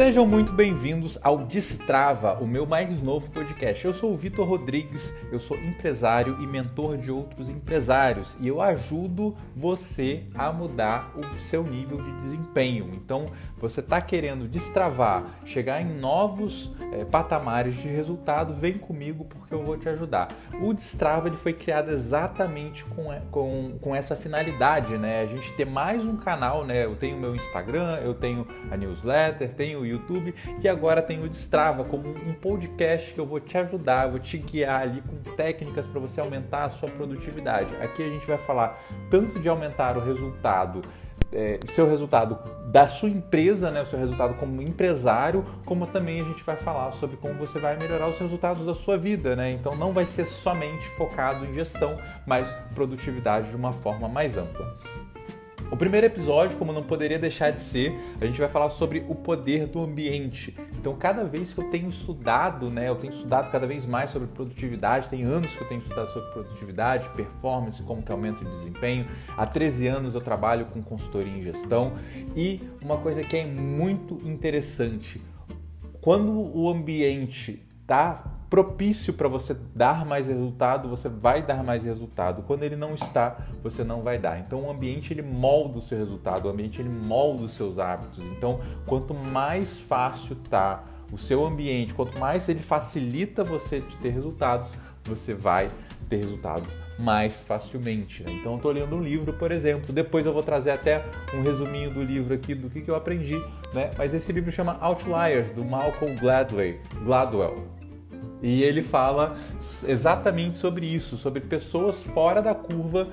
Sejam muito bem-vindos ao Destrava, o meu mais novo podcast. Eu sou o Vitor Rodrigues, eu sou empresário e mentor de outros empresários e eu ajudo você a mudar o seu nível de desempenho. Então, você está querendo destravar, chegar em novos é, patamares de resultado, vem comigo porque eu vou te ajudar. O Destrava ele foi criado exatamente com, com, com essa finalidade, né? A gente ter mais um canal, né? Eu tenho meu Instagram, eu tenho a newsletter, tenho o YouTube e agora tenho o Destrava como um podcast que eu vou te ajudar, vou te guiar ali com técnicas para você aumentar a sua produtividade. Aqui a gente vai falar tanto de aumentar o resultado é, seu resultado da sua empresa, né, o seu resultado como empresário, como também a gente vai falar sobre como você vai melhorar os resultados da sua vida, né? Então não vai ser somente focado em gestão, mas produtividade de uma forma mais ampla. O primeiro episódio, como não poderia deixar de ser, a gente vai falar sobre o poder do ambiente. Então, cada vez que eu tenho estudado, né, eu tenho estudado cada vez mais sobre produtividade, tem anos que eu tenho estudado sobre produtividade, performance, como que aumenta o desempenho. Há 13 anos eu trabalho com consultoria em gestão e uma coisa que é muito interessante, quando o ambiente está propício para você dar mais resultado, você vai dar mais resultado. Quando ele não está, você não vai dar. Então o ambiente ele molda o seu resultado, o ambiente ele molda os seus hábitos. Então, quanto mais fácil tá o seu ambiente, quanto mais ele facilita você de ter resultados, você vai ter resultados mais facilmente. Né? Então, eu estou lendo um livro, por exemplo. Depois eu vou trazer até um resuminho do livro aqui do que, que eu aprendi. Né? Mas esse livro chama Outliers, do Malcolm Gladwell. Gladwell. E ele fala exatamente sobre isso, sobre pessoas fora da curva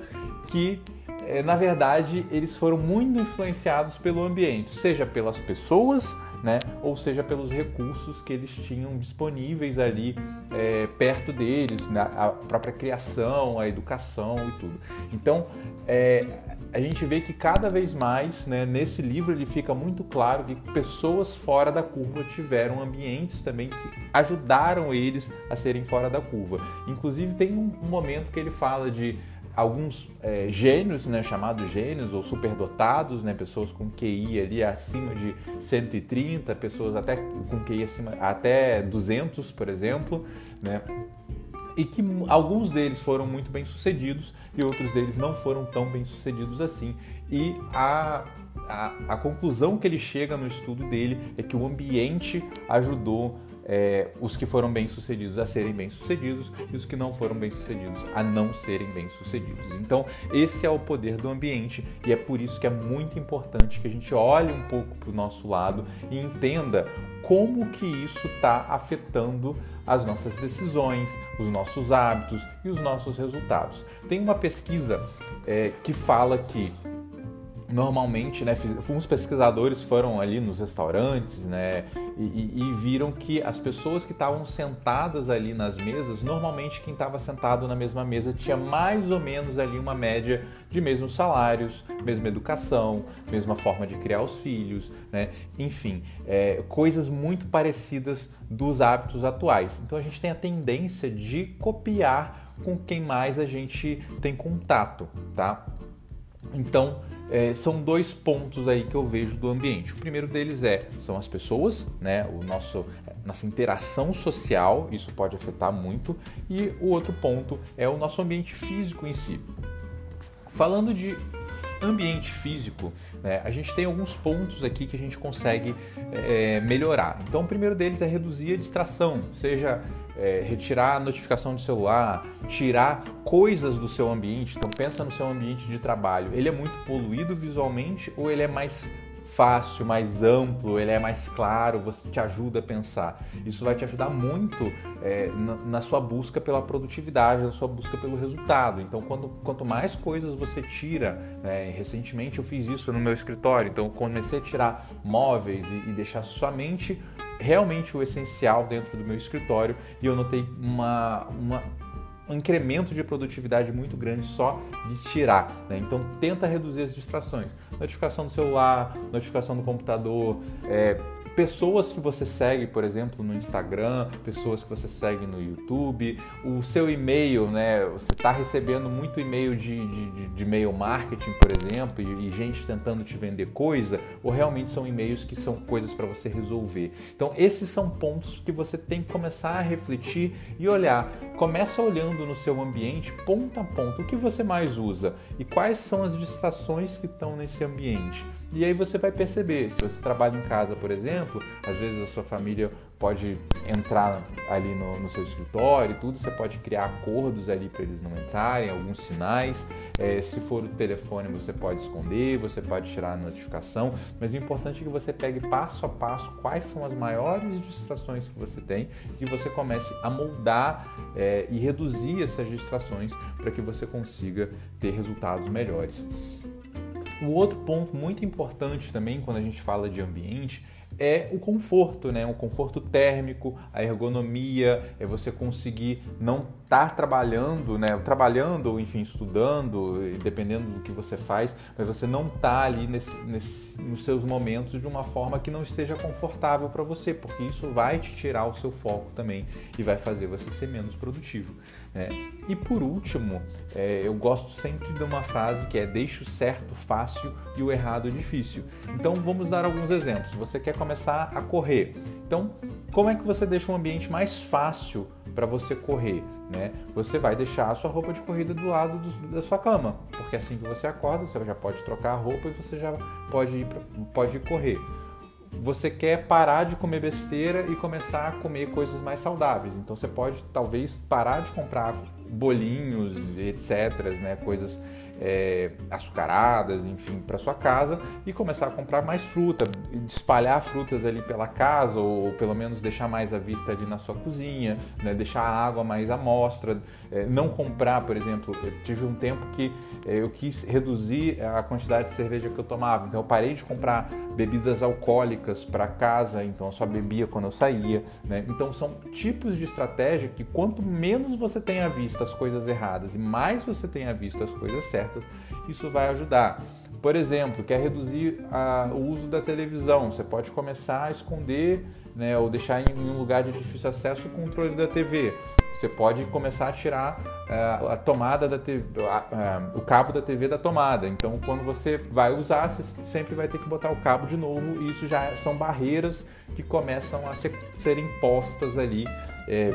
que, eh, na verdade, eles foram muito influenciados pelo ambiente, seja pelas pessoas, né, ou seja pelos recursos que eles tinham disponíveis ali é, perto deles, né, a própria criação, a educação e tudo. Então, é, a gente vê que cada vez mais, né, nesse livro ele fica muito claro que pessoas fora da curva tiveram ambientes também que ajudaram eles a serem fora da curva. Inclusive tem um momento que ele fala de alguns é, gênios, né, chamados gênios ou superdotados, né, pessoas com QI ali acima de 130, pessoas até com QI acima até 200, por exemplo, né, e que alguns deles foram muito bem sucedidos e outros deles não foram tão bem sucedidos assim. E a, a, a conclusão que ele chega no estudo dele é que o ambiente ajudou é, os que foram bem sucedidos a serem bem sucedidos e os que não foram bem sucedidos a não serem bem sucedidos. Então, esse é o poder do ambiente e é por isso que é muito importante que a gente olhe um pouco para o nosso lado e entenda como que isso está afetando as nossas decisões, os nossos hábitos e os nossos resultados. Tem uma pesquisa é, que fala que normalmente, né, uns pesquisadores foram ali nos restaurantes, né, e, e, viram que as pessoas que estavam sentadas ali nas mesas, normalmente quem estava sentado na mesma mesa tinha mais ou menos ali uma média de mesmos salários, mesma educação, mesma forma de criar os filhos, né? enfim, é, coisas muito parecidas dos hábitos atuais. Então a gente tem a tendência de copiar com quem mais a gente tem contato, tá? Então é, são dois pontos aí que eu vejo do ambiente. O primeiro deles é são as pessoas, né? O nosso nossa interação social, isso pode afetar muito, e o outro ponto é o nosso ambiente físico em si. Falando de ambiente físico, né, a gente tem alguns pontos aqui que a gente consegue é, melhorar. Então, o primeiro deles é reduzir a distração, seja é, retirar a notificação do celular, tirar coisas do seu ambiente. Então pensa no seu ambiente de trabalho. Ele é muito poluído visualmente ou ele é mais fácil, mais amplo, ele é mais claro, você te ajuda a pensar. Isso vai te ajudar muito é, na, na, sua busca pela produtividade, na sua busca pelo resultado. Então, quando, quanto mais coisas você tira, né, recentemente eu fiz isso no meu escritório, então comecei a tirar móveis e, e deixar somente realmente o essencial dentro do meu escritório e eu notei uma, uma um incremento de produtividade muito grande só de tirar. Né? Então tenta reduzir as distrações. Notificação do celular, notificação do computador, é, pessoas que você segue, por exemplo, no Instagram, pessoas que você segue no YouTube, o seu e-mail, né? Você está recebendo muito e-mail de, de, de e-mail marketing, por exemplo, e, e, gente tentando te vender coisa, ou realmente são e-mails que são coisas para você resolver. Então, esses são pontos que você tem que começar a refletir e olhar. Começa olhando no seu ambiente, ponto a ponto, o que você mais usa e quais são as distrações que estão nesse ambiente. E aí você vai perceber, se você trabalha em casa, por exemplo, às vezes a sua família pode entrar ali no, no seu escritório e tudo, você pode criar acordos ali para eles não entrarem, alguns sinais. É, se for o telefone, você pode esconder, você pode tirar a notificação, mas o importante é que você pegue passo a passo quais são as maiores distrações que você tem e que você comece a moldar é, e reduzir essas distrações para que você consiga ter resultados melhores. O outro ponto muito importante também quando a gente fala de ambiente é o conforto, né? O conforto térmico, a ergonomia, é você conseguir não estar trabalhando, né? Trabalhando ou enfim estudando, dependendo do que você faz, mas você não tá ali nesse, nesse, nos seus momentos de uma forma que não esteja confortável para você, porque isso vai te tirar o seu foco também e vai fazer você ser menos produtivo. Né? E por último, é, eu gosto sempre de uma frase que é deixe o certo fácil e o errado difícil. Então vamos dar alguns exemplos. Você quer começar a correr. Então, como é que você deixa um ambiente mais fácil para você correr? Né? Você vai deixar a sua roupa de corrida do lado do, da sua cama, porque assim que você acorda, você já pode trocar a roupa e você já pode ir, pode ir correr você quer parar de comer besteira e começar a comer coisas mais saudáveis. Então você pode talvez parar de comprar bolinhos, etc, né, coisas é, açucaradas, enfim, para sua casa e começar a comprar mais fruta, espalhar frutas ali pela casa ou, ou, pelo menos deixar mais à vista ali na sua cozinha, né? deixar a água mais à mostra, é, não comprar, por exemplo, eu tive um tempo que é, eu quis reduzir a quantidade de cerveja que eu tomava, então eu parei de comprar bebidas alcoólicas para casa, então eu só bebia quando eu saía, né? Então são tipos de estratégia que quanto menos você tenha visto as coisas erradas e mais você tenha visto as coisas certas certas, isso vai ajudar. Por exemplo, quer reduzir a, o uso da televisão, você pode começar a esconder né, ou deixar em um lugar de difícil acesso o controle da TV. Você pode começar a tirar uh, a tomada da TV, uh, uh, o cabo da TV da tomada. Então, quando você vai usar, você sempre vai ter que botar o cabo de novo. E isso já são barreiras que começam a ser, ser impostas ali é,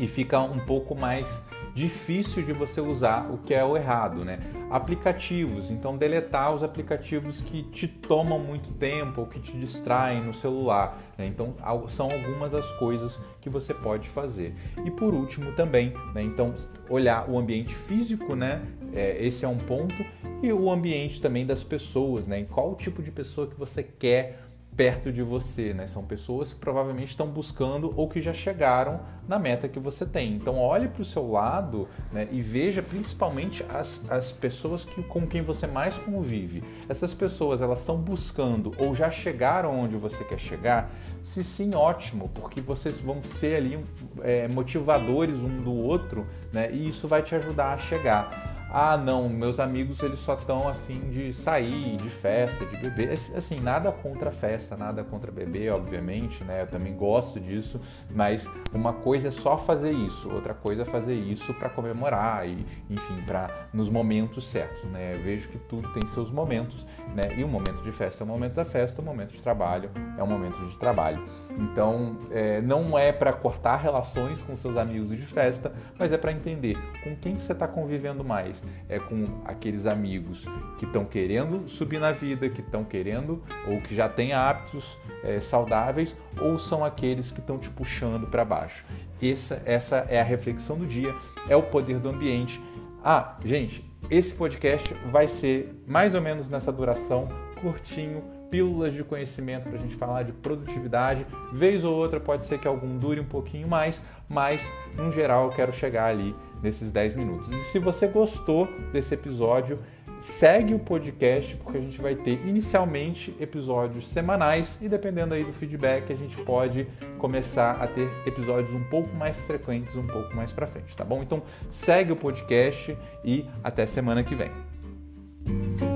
e fica um pouco mais difícil de você usar o que é o errado, né? Aplicativos, então deletar os aplicativos que te tomam muito tempo ou que te distraem no celular. Né? Então são algumas das coisas que você pode fazer. E por último também, né? então olhar o ambiente físico, né? É, esse é um ponto e o ambiente também das pessoas, né? qual o tipo de pessoa que você quer perto de você, né? São pessoas que provavelmente estão buscando ou que já chegaram na meta que você tem. Então olhe para o seu lado né, e veja principalmente as, as pessoas que, com quem você mais convive. Essas pessoas elas estão buscando ou já chegaram onde você quer chegar? Se sim, ótimo, porque vocês vão ser ali é, motivadores um do outro, né? E isso vai te ajudar a chegar ah, não, meus amigos eles só estão afim de sair, de festa, de beber. Assim, nada contra festa, nada contra beber, obviamente, né? Eu também gosto disso, mas uma coisa é só fazer isso, outra coisa é fazer isso para comemorar e, enfim, para nos momentos certos, né? Eu vejo que tudo tem seus momentos, né? E o momento de festa é o momento da festa, o momento de trabalho é o momento de trabalho. Então, é, não é para cortar relações com seus amigos de festa, mas é para entender com quem você está convivendo mais é com aqueles amigos que estão querendo subir na vida, que estão querendo ou que já têm hábitos é, saudáveis, ou são aqueles que estão te puxando para baixo. Essa, essa é a reflexão do dia, é o poder do ambiente. Ah, gente, esse podcast vai ser mais ou menos nessa duração, curtinho, pílulas de conhecimento para a gente falar de produtividade. Vez ou outra pode ser que algum dure um pouquinho mais, mas no geral eu quero chegar ali nesses 10 minutos. E se você gostou desse episódio, segue o podcast porque a gente vai ter inicialmente episódios semanais e dependendo aí do feedback a gente pode começar a ter episódios um pouco mais frequentes um pouco mais para frente, tá bom? Então segue o podcast e até semana que vem.